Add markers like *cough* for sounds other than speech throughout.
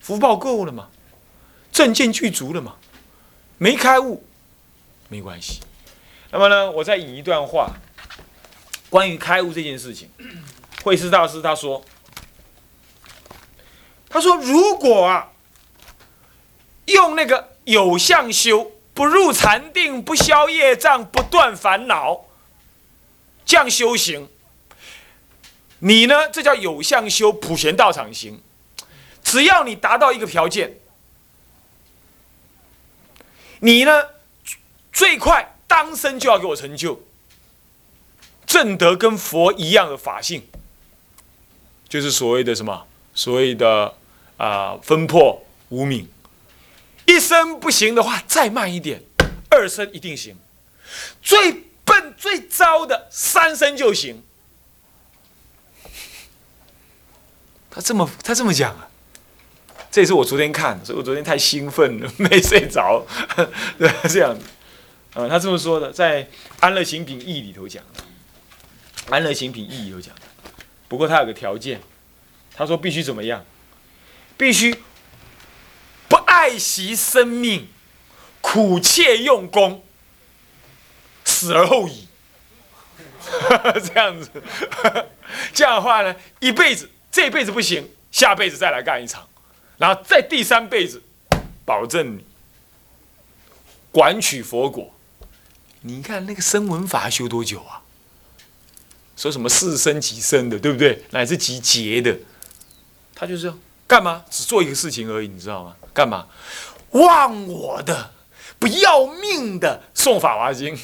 福报够了嘛，正见具足了嘛，没开悟没关系。那么呢，我再引一段话，关于开悟这件事情，慧师大师他说，他说如果啊，用那个有相修，不入禅定，不消业障，不断烦恼，这样修行。你呢？这叫有相修，普贤道场行。只要你达到一个条件，你呢最快当生就要给我成就正德跟佛一样的法性，就是所谓的什么？所谓的啊分破无明。一生不行的话，再慢一点，二生一定行。最笨最糟的三生就行。他这么他这么讲啊，这也是我昨天看，所以我昨天太兴奋了，*laughs* 没睡着，*laughs* 对，这样。子，啊，他这么说的，在《安乐行品义》里头讲，《安乐行品义》里头讲，不过他有个条件，他说必须怎么样，必须不爱惜生命，苦切用功，死而后已，*laughs* 这样子，这样的话呢，一辈子。这辈子不行，下辈子再来干一场，然后在第三辈子，保证你管取佛果。你看那个声闻法修多久啊？说什么四生即生的，对不对？乃至集劫的，他就是干嘛？只做一个事情而已，你知道吗？干嘛？忘我的，不要命的送《法华经》，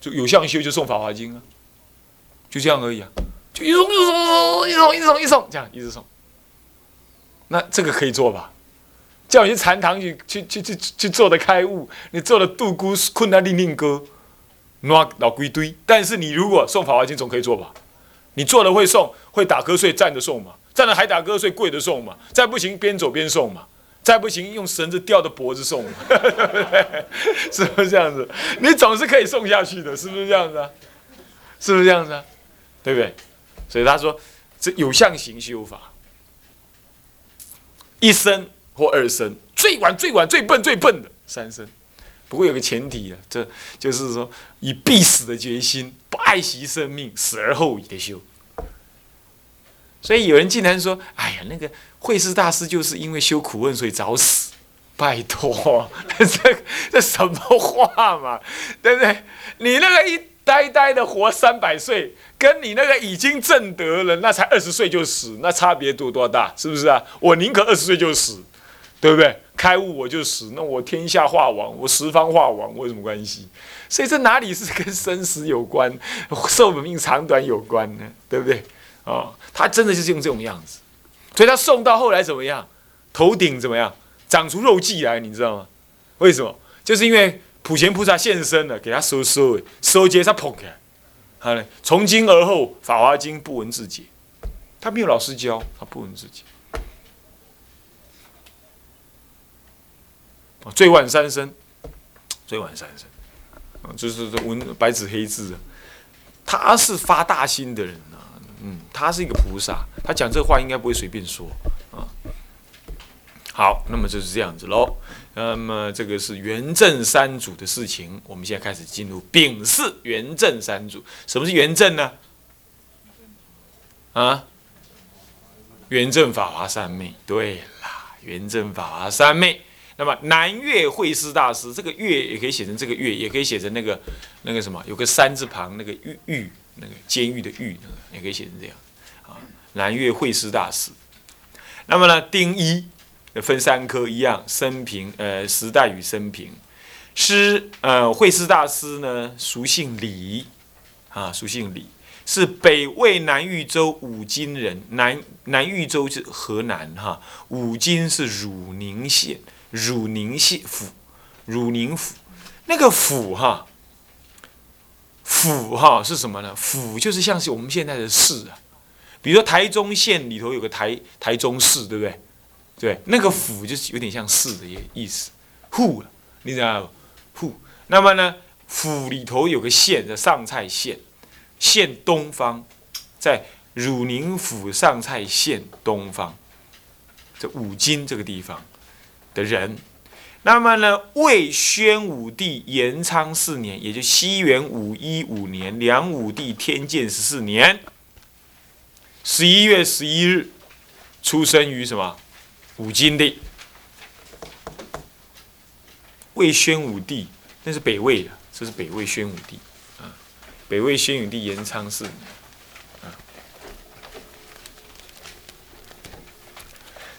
就有相修就送《法华经》啊，就这样而已啊。就一送一送一送一送一送，这样一直送。那这个可以做吧？叫你去禅堂去去去去去做的开悟，你做的杜姑困难令令歌，那老归堆。但是你如果送法华经，总可以做吧？你做了会送，会打瞌睡站着送嘛？站着还打瞌睡跪着送嘛？再不行边走边送嘛？再不行用绳子吊着脖子送嘛，*laughs* 是不是这样子？你总是可以送下去的，是不是这样子啊？是不是这样子啊？对不对？所以他说，这有相行修法，一生或二生，最晚最晚最笨最笨的三生。不过有个前提啊，这就是说以必死的决心，不爱惜生命，死而后已的修。所以有人竟然说：“哎呀，那个慧师大师就是因为修苦问，所以早死。”拜托，*laughs* 这这什么话嘛？对不对？你那个一。呆呆的活三百岁，跟你那个已经正德了，那才二十岁就死，那差别多多大？是不是啊？我宁可二十岁就死，对不对？开悟我就死，那我天下化王，我十方化王，我有什么关系？所以这哪里是跟生死有关，寿命长短有关呢？对不对？哦，他真的就是用这种样子，所以他送到后来怎么样？头顶怎么样？长出肉髻来，你知道吗？为什么？就是因为。普贤菩萨现身了，给他收收，收结他捧开。好嘞，从今而后，《法华经》不闻自解。他没有老师教，他不闻自解。最晚三生，最晚三生，啊，就是文白纸黑字啊。他是发大心的人啊，嗯，他是一个菩萨，他讲这话应该不会随便说啊。好，那么就是这样子喽。那么这个是元正三祖的事情，我们现在开始进入丙巳元正三祖。什么是元正呢？啊，元正法华三昧。对啦，元正法华三昧。那么南岳慧师大师，这个岳也可以写成这个岳，也可以写成那个那个什么，有个山字旁，那个狱狱，那个监狱的狱，也可以写成这样。啊，南岳慧师大师。那么呢，丁一。分三科一样，生平呃时代与生平。师呃慧师大师呢，俗姓李，啊俗姓李，是北魏南豫州武金人。南南豫州是河南哈，武金是汝宁县，汝宁县府，汝宁府。那个府哈，府哈是什么呢？府就是像是我们现在的市啊，比如说台中县里头有个台台中市，对不对？对，那个府就是有点像市的意意思，户，你知道户。那么呢，府里头有个县叫上蔡县，县东方，在汝宁府上蔡县东方，这五经这个地方的人。那么呢，魏宣武帝延昌四年，也就西元五一五年，梁武帝天监十四年十一月十一日，出生于什么五经地。魏宣武帝那是北魏的，这是北魏宣武帝啊，北魏宣武帝延昌四年啊。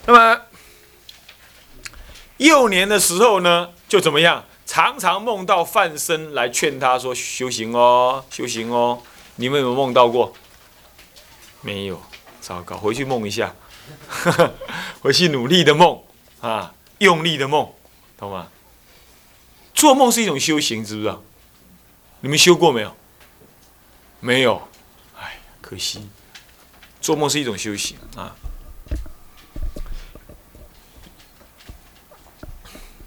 那么。幼年的时候呢，就怎么样？常常梦到范生来劝他说：“修行哦，修行哦。”你们有没有梦到过？没有，糟糕，回去梦一下，*laughs* 回去努力的梦啊，用力的梦，懂吗？做梦是一种修行，知不知道？你们修过没有？没有，哎，可惜。做梦是一种修行啊。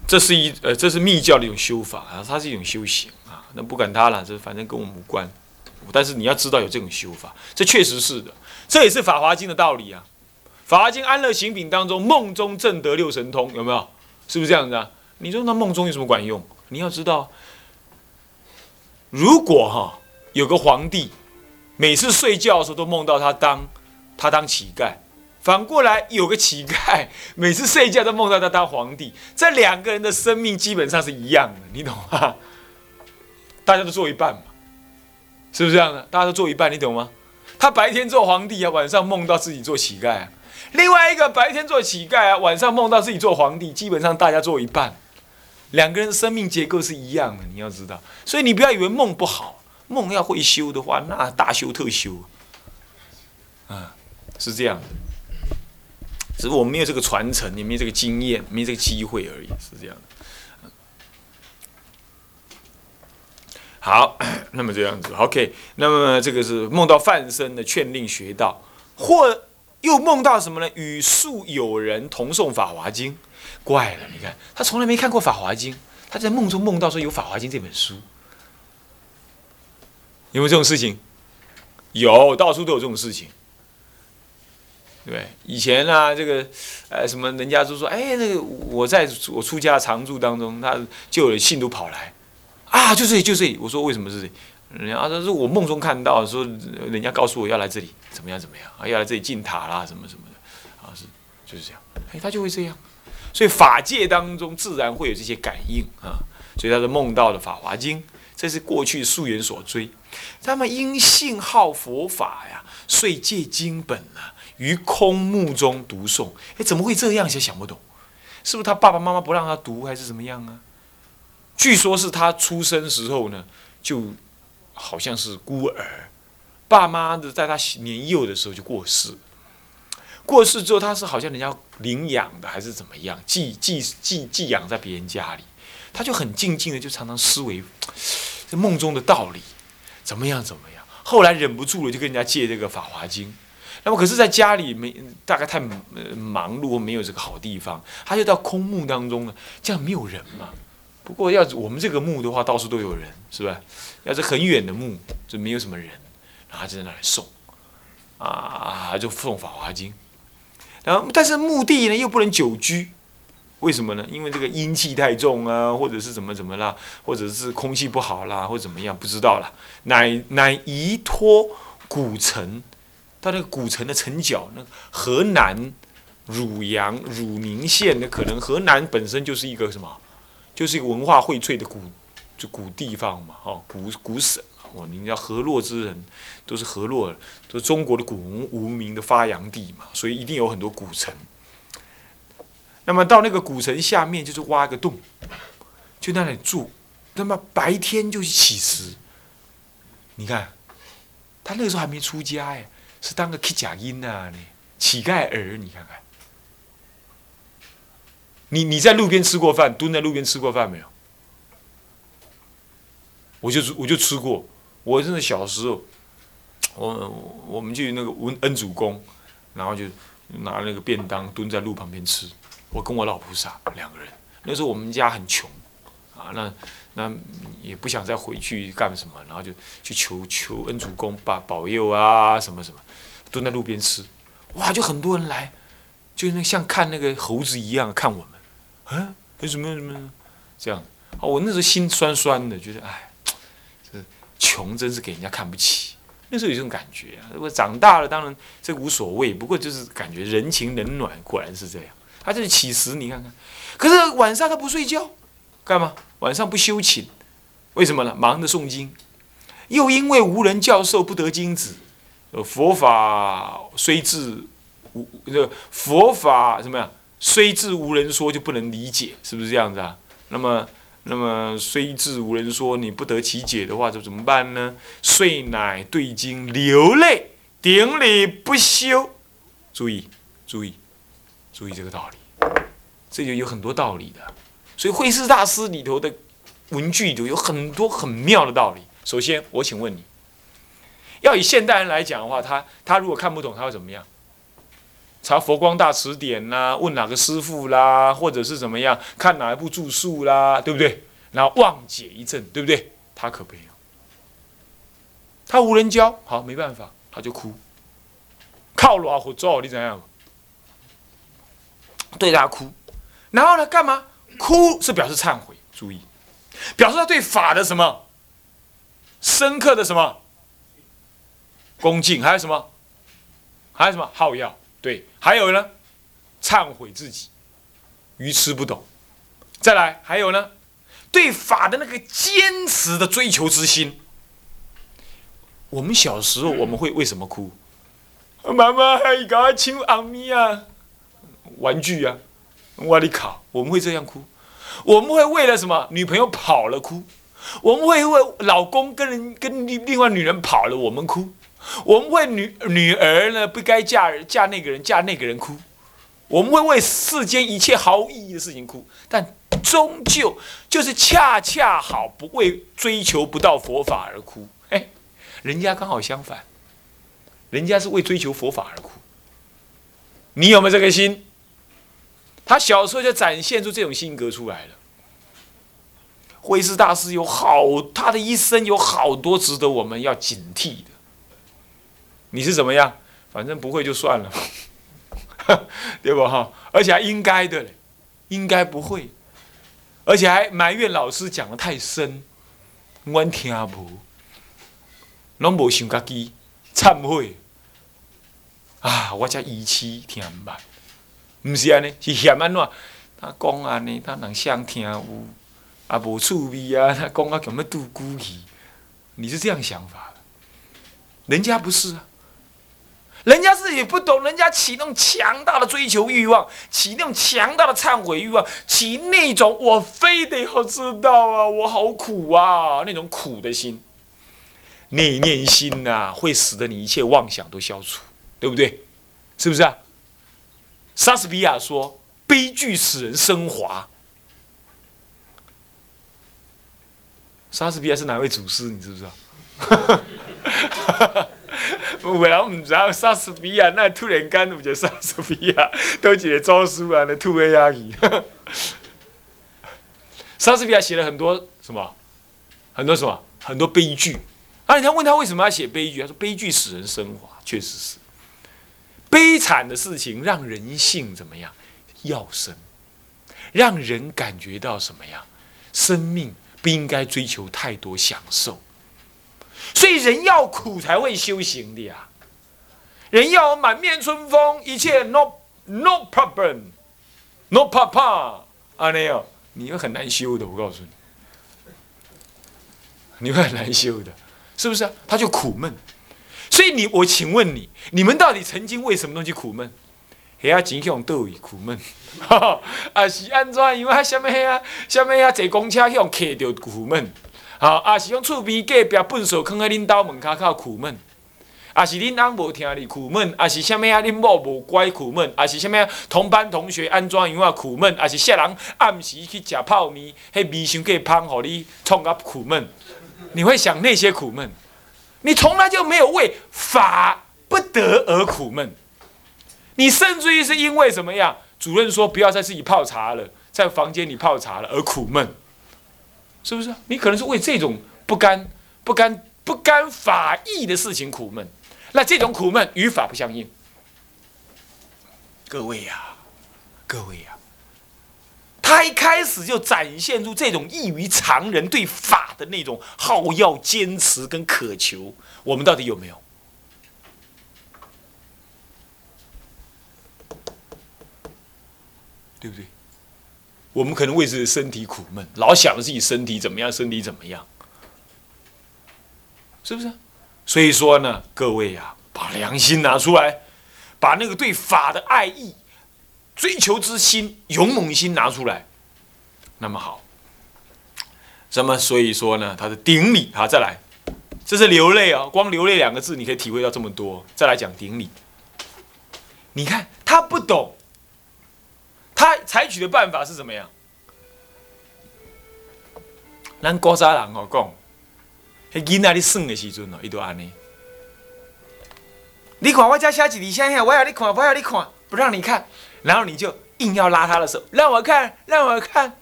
这是一呃，这是密教的一种修法啊，它是一种修行啊。那不管它了，这反正跟我们无关。但是你要知道有这种修法，这确实是的。这也是《法华经》的道理啊，《法经·安乐行品》当中，梦中正得六神通，有没有？是不是这样子啊？你说那梦中有什么管用？你要知道，如果哈有个皇帝，每次睡觉的时候都梦到他当他当乞丐。反过来，有个乞丐，*laughs* 每次睡觉都梦到他当皇帝。这两个人的生命基本上是一样的，你懂吗？大家都做一半嘛，是不是这样的？大家都做一半，你懂吗？他白天做皇帝啊，晚上梦到自己做乞丐啊。另外一个白天做乞丐啊，晚上梦到自己做皇帝，基本上大家做一半。两个人生命结构是一样的，你要知道。所以你不要以为梦不好，梦要会修的话，那大修特修。啊，是这样的。只是我们没有这个传承，也没有这个经验，没这个机会而已，是这样的。好，*coughs* 那么这样子，OK。那么这个是梦到范生的劝令学道，或又梦到什么呢？与数友人同诵《法华经》，怪了，你看他从来没看过《法华经》，他在梦中梦到说有《法华经》这本书，有没有这种事情？有，到处都有这种事情。对，以前呢，这个，呃，什么人家就说，哎，那个我在我出家常住当中，他就有信徒跑来，啊，就这里，就这里。我说为什么是这里？人家说是我梦中看到，说人家告诉我要来这里，怎么样怎么样啊，要来这里进塔啦，什么什么的，啊，是就是这样。哎，他就会这样，所以法界当中自然会有这些感应啊，所以他是梦到的《法华经》，这是过去溯源所追。他们因信好佛法呀，遂借经本啊。于空目中读诵，哎，怎么会这样？想想不懂，是不是他爸爸妈妈不让他读，还是怎么样啊？据说是他出生时候呢，就好像是孤儿，爸妈的在他年幼的时候就过世，过世之后他是好像人家领养的，还是怎么样，寄寄寄寄养在别人家里，他就很静静的，就常常思维这梦中的道理，怎么样怎么样，后来忍不住了，就跟人家借这个《法华经》。那么可是，在家里没大概太忙碌，没有这个好地方，他就到空墓当中了。这样没有人嘛？不过要我们这个墓的话，到处都有人，是吧？要是很远的墓，就没有什么人，然后就在那里诵，啊，就诵《法华经》。然后，但是墓地呢又不能久居，为什么呢？因为这个阴气太重啊，或者是怎么怎么啦，或者是空气不好啦，或怎么样，不知道啦。乃乃移托古城。到那个古城的城角，那河南汝阳、汝宁县，那可能河南本身就是一个什么，就是一个文化荟萃的古就古地方嘛，哦，古古省哦，你叫河洛之人，都是河洛，都是中国的古文无名的发扬地嘛，所以一定有很多古城。那么到那个古城下面，就是挖个洞，就那里住，那么白天就起食。你看，他那个时候还没出家哎。是当个乞假婴呐，你乞丐儿，你看看，你你在路边吃过饭，蹲在路边吃过饭没有？我就我就吃过，我真的小时候，我我们去那个文恩主公，然后就拿那个便当蹲在路旁边吃，我跟我老菩萨两个人，那时候我们家很穷，啊，那那也不想再回去干什么，然后就去求求恩主公把保佑啊什么什么。蹲在路边吃，哇，就很多人来，就那像看那个猴子一样看我们，啊，为什么什么这样？啊，我那时候心酸酸的，觉得哎，这穷真是给人家看不起。那时候有这种感觉啊。如果长大了，当然这无所谓，不过就是感觉人情冷暖，果然是这样。他就是起食，你看看。可是晚上他不睡觉，干嘛？晚上不休寝，为什么呢？忙着诵经，又因为无人教授，不得经子。呃，佛法虽至无这佛法怎么样？虽至无人说，就不能理解，是不是这样子啊？那么，那么虽至无人说，你不得其解的话，就怎么办呢？遂乃对经流泪，顶礼不休。注意，注意，注意这个道理，这就有很多道理的。所以慧师大师里头的文句里头有很多很妙的道理。首先，我请问你，要以现代人来讲的话，他他如果看不懂，他会怎么样？查佛光大词典啦，问哪个师傅啦，或者是怎么样，看哪一部著述啦，对不对？然后忘解一阵，对不对？他可没有，他无人教，好，没办法，他就哭，靠老虎做，你怎样？对他哭，然后呢，干嘛？哭是表示忏悔，注意，表示他对法的什么深刻的什么恭敬，还有什么？还有什么好药？对，还有呢，忏悔自己愚痴不懂。再来，还有呢，对法的那个坚持的追求之心。我们小时候我们会为什么哭？妈妈还搞我抢阿咪啊，玩具啊，我的卡！我们会这样哭。我们会为了什么？女朋友跑了哭。我们会为老公跟人跟另另外女人跑了，我们哭。我们为女女儿呢不该嫁嫁那个人嫁那个人哭，我们会为世间一切毫无意义的事情哭，但终究就是恰恰好不为追求不到佛法而哭。哎，人家刚好相反，人家是为追求佛法而哭。你有没有这个心？他小时候就展现出这种性格出来了。慧师大师有好，他的一生有好多值得我们要警惕的。你是怎么样？反正不会就算了，*laughs* 对不哈？而且还应该的嘞，应该不会，而且还埋怨老师讲的太深，我听无，拢无想家己忏悔啊！我才一期听唔捌，唔是安尼，是嫌安怎？他讲安尼，他人想听有，啊无趣味啊！他讲啊，咁要度孤气，你是这样想法的，人家不是啊。人家自己不懂，人家起那种强大的追求欲望，起那种强大的忏悔欲望，起那种我非得要知道啊，我好苦啊，那种苦的心，那念心呐，会使得你一切妄想都消除，对不对？是不是啊？莎士比亚说：“悲剧使人升华。”莎士比亚是哪位祖师？你知不知道？*laughs* 有人唔知莎士比亚那突然间有一个莎士比亚都一个招书啊，那吐个压去。莎士比亚写了很多什么？很多什么？很多悲剧。啊，人家问他为什么要写悲剧，他说悲剧使人升华，确实是。悲惨的事情让人性怎么样？要生，让人感觉到什么样？生命不应该追求太多享受。所以人要苦才会修行的呀，人要满面春风，一切 no no problem，no papa，啊那样，你会很难修的，我告诉你，你会很难修的，是不是啊？他就苦闷。所以你，我请问你，你们到底曾经为什么东西苦闷？黑啊，钱向倒位苦闷，*laughs* 啊是安怎？因为什么啊？什么啊？坐公车向客着苦闷。好，啊是讲厝边隔壁粪扫囥喺恁兜门口口苦闷，啊是恁翁无听你苦闷，啊是虾米啊恁某无乖苦闷，啊是虾米啊同班同学安怎样啊苦闷，啊是些人暗时去食泡面，迄味伤过芳，互你创啊苦闷，你会想那些苦闷，你从来就没有为法不得而苦闷，你甚至于是因为什么样？主任说不要再自己泡茶了，在房间里泡茶了而苦闷。是不是？你可能是为这种不甘、不甘、不甘法义的事情苦闷，那这种苦闷与法不相应。各位呀，各位呀，他一开始就展现出这种异于常人对法的那种好要、坚持跟渴求，我们到底有没有？对不对？我们可能为自己身体苦闷，老想着自己身体怎么样，身体怎么样，是不是？所以说呢，各位呀，把良心拿出来，把那个对法的爱意、追求之心、勇猛心拿出来，那么好。那么所以说呢，他的顶礼啊，再来，这是流泪啊，光流泪两个字，你可以体会到这么多。再来讲顶礼，你看他不懂。他采取的办法是怎么样？咱古早人哦讲，迄囡仔你耍的时阵哦，伊都安尼。你看我家写几字下，我要你看，我要你看，不让你看，然后你就硬要拉他的手，让我看，让我看，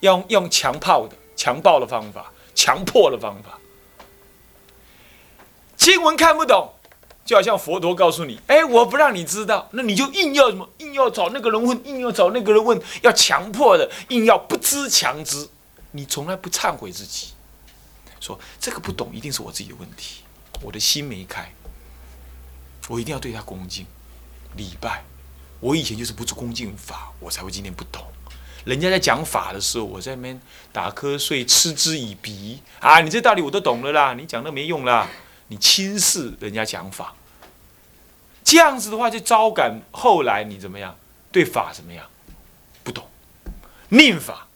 用用强迫的、强暴的方法，强迫的方法。经文看不懂。就好像佛陀告诉你：“哎，我不让你知道，那你就硬要什么？硬要找那个人问，硬要找那个人问，要强迫的，硬要不知强知。你从来不忏悔自己，说这个不懂，一定是我自己的问题，我的心没开。我一定要对他恭敬礼拜。我以前就是不恭敬法，我才会今天不懂。人家在讲法的时候，我在那边打瞌睡，嗤之以鼻啊！你这道理我都懂了啦，你讲那没用啦，你轻视人家讲法。”这样子的话，就招感后来你怎么样？对法怎么样？不懂，宁法、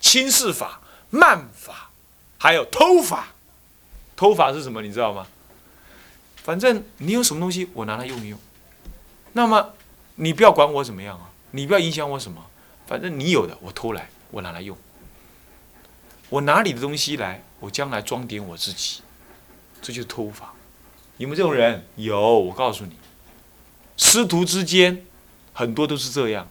轻视法、慢法，还有偷法。偷法是什么？你知道吗？反正你有什么东西，我拿来用一用。那么你不要管我怎么样啊，你不要影响我什么。反正你有的，我偷来，我拿来用。我拿你的东西来，我将来装点我自己。这就是偷法。有没有这种人？有，我告诉你。师徒之间，很多都是这样。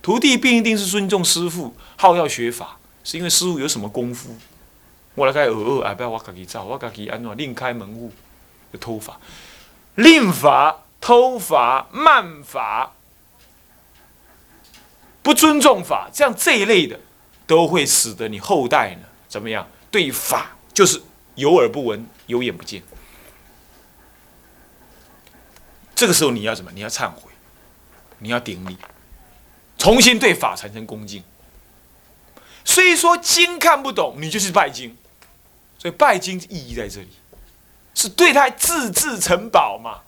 徒弟并一定是尊重师傅，好要学法，是因为师傅有什么功夫。我来开耳耳，哎，不要我自己造，我自己安怎另开门户，偷法、令法、偷法、慢法、不尊重法，这样这一类的，都会使得你后代呢怎么样？对法就是有耳不闻，有眼不见。这个时候你要什么？你要忏悔，你要顶礼，重新对法产生恭敬。所以说经看不懂，你就是拜经。所以拜经意义在这里，是对他自制成宝嘛。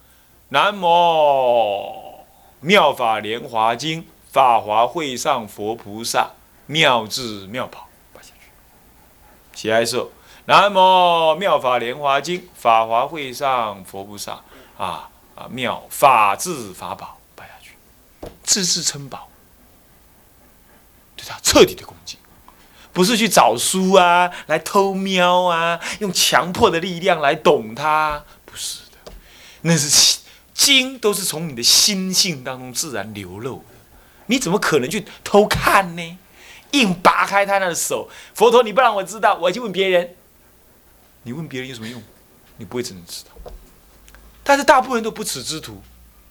南无妙法莲华经，法华会上佛菩萨妙智妙宝，拜下去。起来时候，南无妙法莲华经，法华会上佛菩萨啊。啊！妙法治法宝拜下去，自自称宝，对他彻底的恭敬，不是去找书啊，来偷瞄啊，用强迫的力量来懂它，不是的，那是心经都是从你的心性当中自然流露的，你怎么可能去偷看呢？硬拔开他那手，佛陀，你不让我知道，我去问别人，你问别人有什么用？你不会真的知道。但是大部分人都不耻之徒，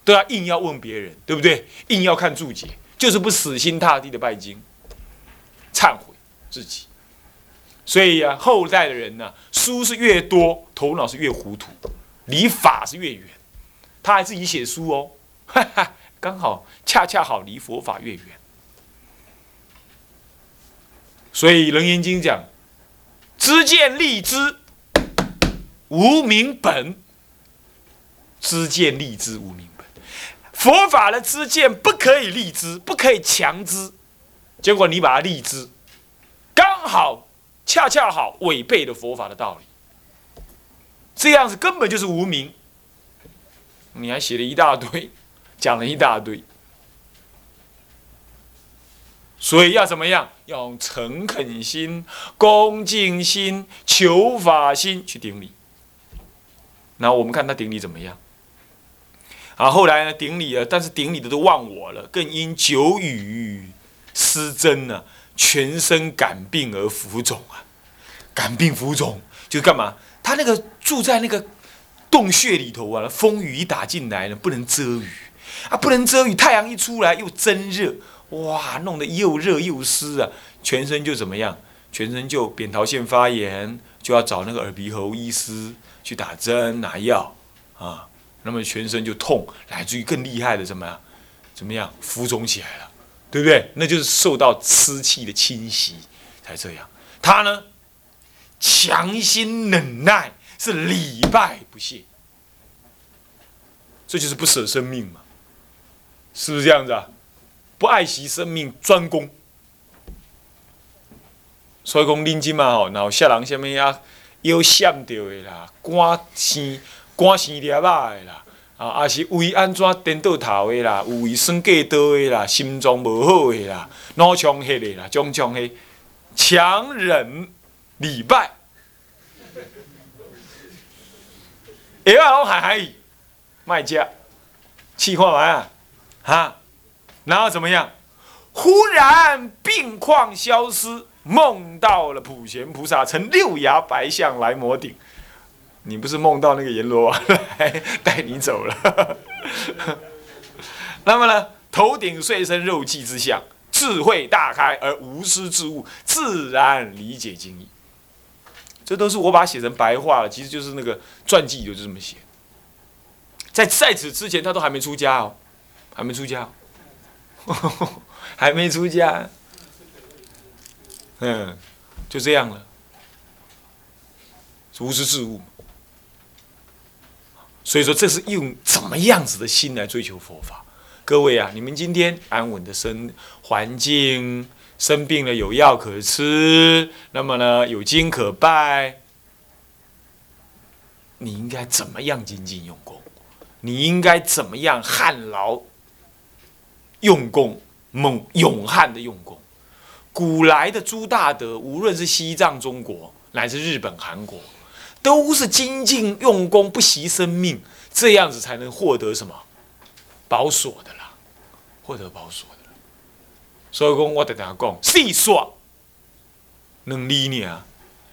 都要硬要问别人，对不对？硬要看注解，就是不死心塌地的拜经，忏悔自己。所以啊，后代的人呢，书是越多，头脑是越糊涂，离法是越远。他还自己写书哦，哈哈，刚好恰恰好离佛法越远。所以《楞严经》讲：“知见立知，无名本。”知见立知无明本，佛法的知见不可以立知，不可以强知，结果你把它立知，刚好恰恰好违背了佛法的道理，这样子根本就是无名。你还写了一大堆，讲了一大堆，所以要怎么样？要用诚恳心、恭敬心、求法心去顶礼。那我们看他顶礼怎么样？啊，后来呢？顶礼啊，但是顶礼的都忘我了，更因久雨失真呢，全身感病而浮肿啊。感病浮肿就是干嘛？他那个住在那个洞穴里头啊，风雨一打进来呢，不能遮雨，啊，不能遮雨，太阳一出来又真热，哇，弄得又热又湿啊，全身就怎么样？全身就扁桃腺发炎，就要找那个耳鼻喉医师去打针拿药啊，那么全身就痛，来自于更厉害的怎么样？怎么样？浮肿起来了，对不对？那就是受到湿气的侵袭才这样。他呢，强心忍耐，是礼拜不懈，这就是不舍生命嘛，是不是这样子啊？不爱惜生命，专攻。所以讲，恁即嘛吼，然后下人什么啊，腰闪到的啦，肝生肝生裂啊的啦，啊，也是胃安怎颠倒头的啦，有胃酸过多的啦，心脏无好的啦，脑充血的啦，种种的强忍礼拜，药啊拢海海伊，卖家，气化完啊，哈，然后怎么样？忽然病况消失。梦到了普贤菩萨乘六牙白象来摩顶，你不是梦到那个阎罗王来带你走了？*laughs* 那么呢，头顶碎身肉髻之相，智慧大开而无师之物，自然理解经义。这都是我把它写成白话了，其实就是那个传记就是这么写。在在此之前，他都还没出家哦，还没出家，哦 *laughs* 还没出家。嗯，就这样了，无师自悟。所以说，这是用怎么样子的心来追求佛法？各位啊，你们今天安稳的生环境，生病了有药可吃，那么呢有经可拜，你应该怎么样精进用功？你应该怎么样汗劳用功，猛勇悍的用功？古来的朱大德，无论是西藏、中国，乃至日本、韩国，都是精进用功，不惜生命，这样子才能获得什么保所的啦，获得保所的。所以讲，我得大家讲，细说能理你啊，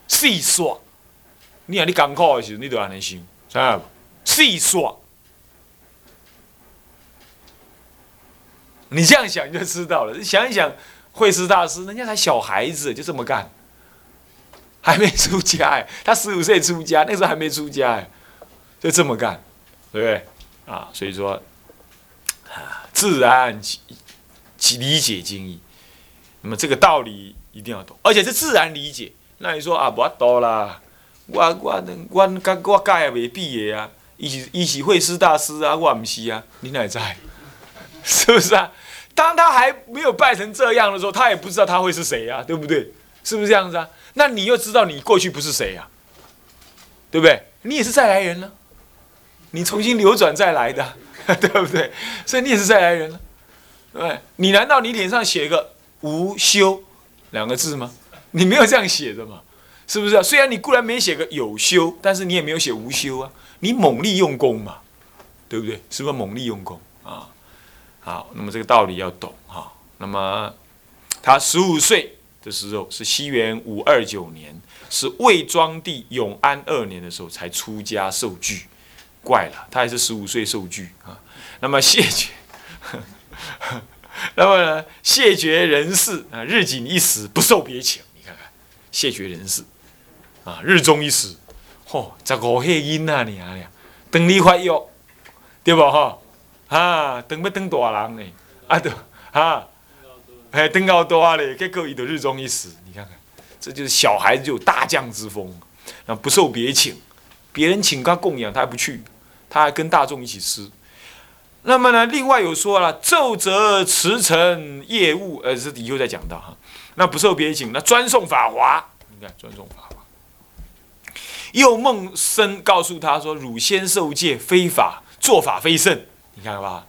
细说，你啊，你艰苦的时候，你就安尼想，知道不？细说，你这样想就知道了。你想一想。慧师大师，人家才小孩子，就这么干，还没出家哎，他十五岁出家，那时候还没出家哎，就这么干，对不对？啊，所以说，啊，自然其其理解经义，那么这个道理一定要懂，而且是自然理解。那你说啊，不多啦，我我我我我教也未毕业啊，伊是伊是会师大师啊，我唔是啊，你哪知？*laughs* 是不是啊？当他还没有拜成这样的时候，他也不知道他会是谁呀，对不对？是不是这样子啊？那你又知道你过去不是谁呀？对不对？你也是再来人了，你重新流转再来的，*laughs* 对不对？所以你也是再来人了，对你难道你脸上写个“无修”两个字吗？你没有这样写的嘛？是不是？虽然你固然没写个“有修”，但是你也没有写“无修”啊，你猛力用功嘛，对不对？是不是猛力用功啊？好，那么这个道理要懂哈。那么他十五岁的时候是西元五二九年，是魏庄帝永安二年的时候才出家受具。怪了，他还是十五岁受具啊。那么谢绝，*laughs* 那么呢谢绝人世啊，日仅一时，不受别请。你看看，谢绝人世啊，日中一时，嚯，十五岁因啊你啊，等你快要，对不哈？啊，等要等大人呢？啊，对，啊，哎，等到大嘞，结果伊就日中一死。你看看，这就是小孩子就有大将之风，那不受别请，别人请他供养，他还不去，他还跟大众一起吃。那么呢，另外有说了，奏折驰骋业务，呃，这以后再讲到哈。那不受别请，那专送法华，你看专送法华。又梦生告诉他说，汝先受戒非法，做法非圣。你看吧，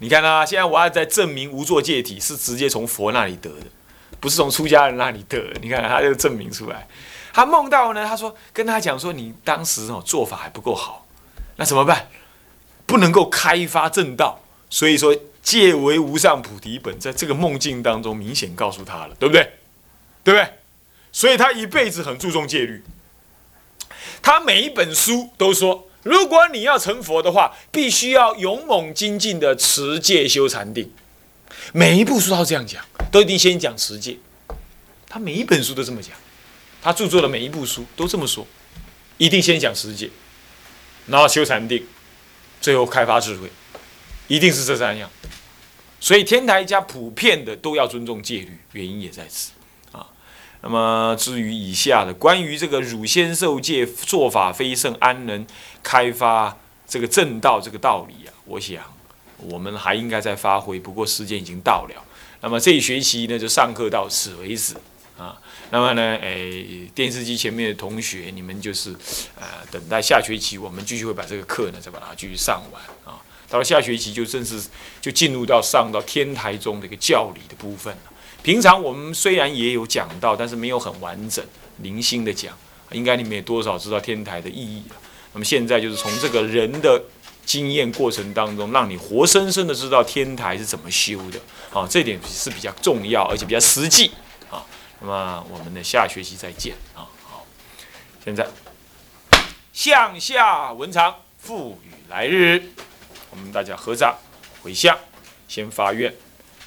你看啊，现在我要在证明无作戒体是直接从佛那里得的，不是从出家人那里得。你看他就证明出来，他梦到呢，他说跟他讲说，你当时哦做法还不够好，那怎么办？不能够开发正道，所以说戒为无上菩提本，在这个梦境当中明显告诉他了，对不对？对不对？所以他一辈子很注重戒律，他每一本书都说。如果你要成佛的话，必须要勇猛精进的持戒修禅定。每一部书都这样讲，都一定先讲持戒。他每一本书都这么讲，他著作的每一部书都这么说，一定先讲持戒，然后修禅定，最后开发智慧，一定是这三样。所以天台家普遍的都要尊重戒律，原因也在此。那么至于以下的关于这个汝先受戒，做法非圣，安能开发这个正道这个道理啊？我想我们还应该再发挥，不过时间已经到了。那么这一学期呢，就上课到此为止啊。那么呢，诶，电视机前面的同学，你们就是呃，等待下学期我们继续会把这个课呢，再把它继续上完啊。到了下学期就正式就进入到上到天台中的一个教理的部分了。平常我们虽然也有讲到，但是没有很完整、零星的讲，应该你们也多少知道天台的意义了。那么现在就是从这个人的经验过程当中，让你活生生的知道天台是怎么修的啊，这点是比较重要，而且比较实际啊。那么我们的下学期再见啊。好，现在向下文长赋予来日。我们大家合掌回向，先发愿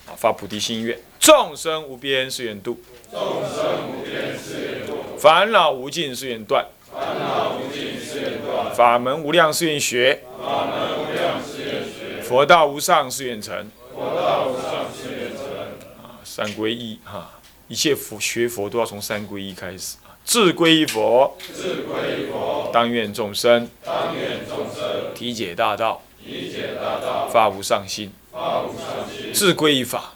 啊，发菩提心愿，众生无边誓愿度，众生无边誓愿度，烦恼无尽誓愿断，烦恼无尽誓愿断，法门无量誓愿学，法门无量誓愿学，佛道无上誓愿成，佛道无上誓愿成。啊，三皈依哈，一切佛学佛都要从三皈依开始。啊，自皈依佛，自归佛，当愿众生。当愿众生。体解大道，体解大道，发无上心，发无上心，自皈依法，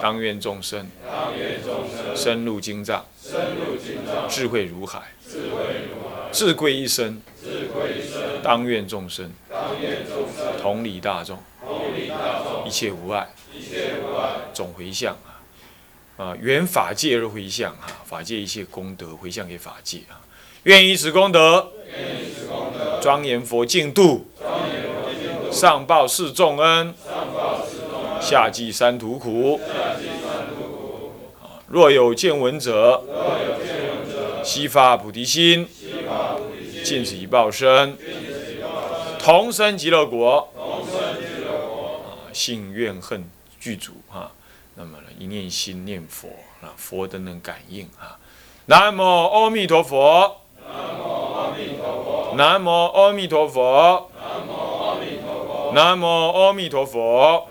当愿众生当愿众生深入经藏，深入经藏，智慧如海，智慧如海，自归一生，自归一生，当愿众生当愿众生同理大众，同理大众，一切无碍，一切无碍，总回向啊，啊，缘法界而回向啊，法界一切功德回向给法界啊，愿以此功德，愿以此功德，庄严佛净土，庄严佛净土，上报四重恩，上四重恩，下济三途苦。若有见闻者，悉发菩提心，尽此一报身，同生极乐国。啊，信愿恨具足啊，那么呢，一念心念佛啊，佛都能感应啊。南无阿弥陀佛。南无阿弥陀佛。南无阿弥陀佛。南无阿弥陀佛。南无阿弥陀佛。